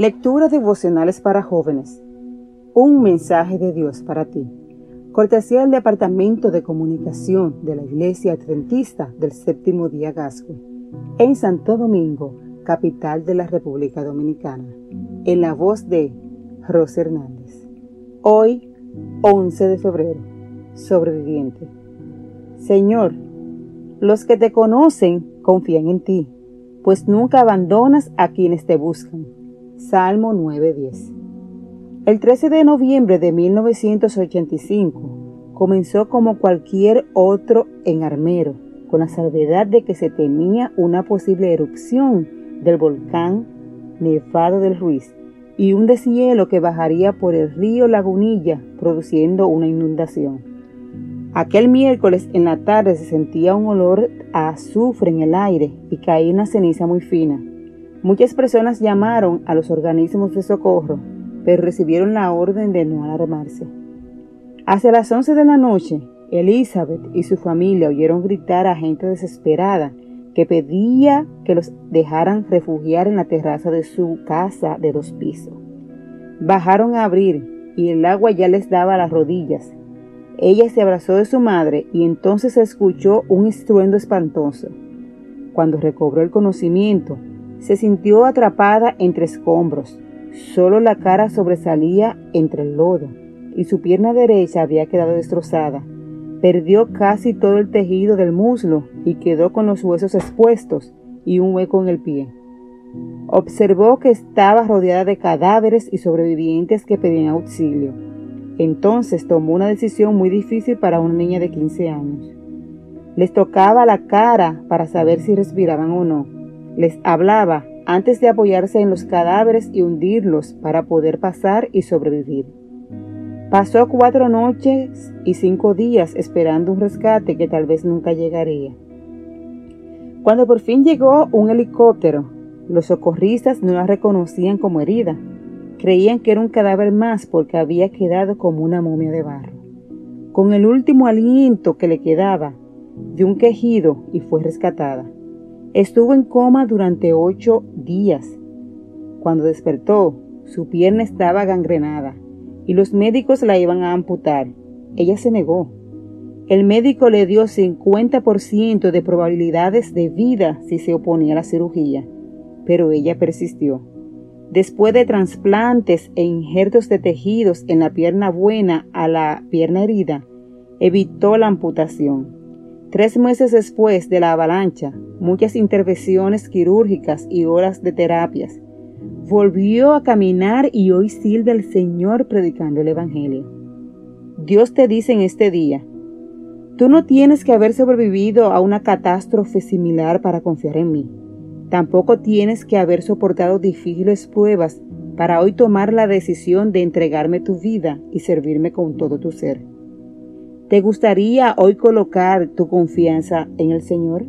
Lectura devocionales para jóvenes. Un mensaje de Dios para ti. Cortesía del Departamento de Comunicación de la Iglesia Adventista del Séptimo Día Gascue, en Santo Domingo, capital de la República Dominicana, en la voz de Rosa Hernández. Hoy, 11 de febrero, sobreviviente. Señor, los que te conocen confían en ti, pues nunca abandonas a quienes te buscan. Salmo 9:10. El 13 de noviembre de 1985 comenzó como cualquier otro en Armero, con la salvedad de que se temía una posible erupción del volcán Nevado del Ruiz y un deshielo que bajaría por el río Lagunilla produciendo una inundación. Aquel miércoles en la tarde se sentía un olor a azufre en el aire y caía una ceniza muy fina. Muchas personas llamaron a los organismos de socorro, pero recibieron la orden de no alarmarse. Hacia las 11 de la noche, Elizabeth y su familia oyeron gritar a gente desesperada que pedía que los dejaran refugiar en la terraza de su casa de dos pisos. Bajaron a abrir y el agua ya les daba las rodillas ella se abrazó de su madre y entonces escuchó un estruendo espantoso. Cuando recobró el conocimiento, se sintió atrapada entre escombros. Solo la cara sobresalía entre el lodo y su pierna derecha había quedado destrozada. Perdió casi todo el tejido del muslo y quedó con los huesos expuestos y un hueco en el pie. Observó que estaba rodeada de cadáveres y sobrevivientes que pedían auxilio. Entonces tomó una decisión muy difícil para una niña de 15 años. Les tocaba la cara para saber si respiraban o no. Les hablaba antes de apoyarse en los cadáveres y hundirlos para poder pasar y sobrevivir. Pasó cuatro noches y cinco días esperando un rescate que tal vez nunca llegaría. Cuando por fin llegó un helicóptero, los socorristas no la reconocían como herida, Creían que era un cadáver más porque había quedado como una momia de barro. Con el último aliento que le quedaba, dio un quejido y fue rescatada. Estuvo en coma durante ocho días. Cuando despertó, su pierna estaba gangrenada y los médicos la iban a amputar. Ella se negó. El médico le dio 50% de probabilidades de vida si se oponía a la cirugía, pero ella persistió. Después de trasplantes e injertos de tejidos en la pierna buena a la pierna herida, evitó la amputación. Tres meses después de la avalancha, muchas intervenciones quirúrgicas y horas de terapias, volvió a caminar y hoy sirve al Señor predicando el Evangelio. Dios te dice en este día, tú no tienes que haber sobrevivido a una catástrofe similar para confiar en mí. Tampoco tienes que haber soportado difíciles pruebas para hoy tomar la decisión de entregarme tu vida y servirme con todo tu ser. ¿Te gustaría hoy colocar tu confianza en el Señor?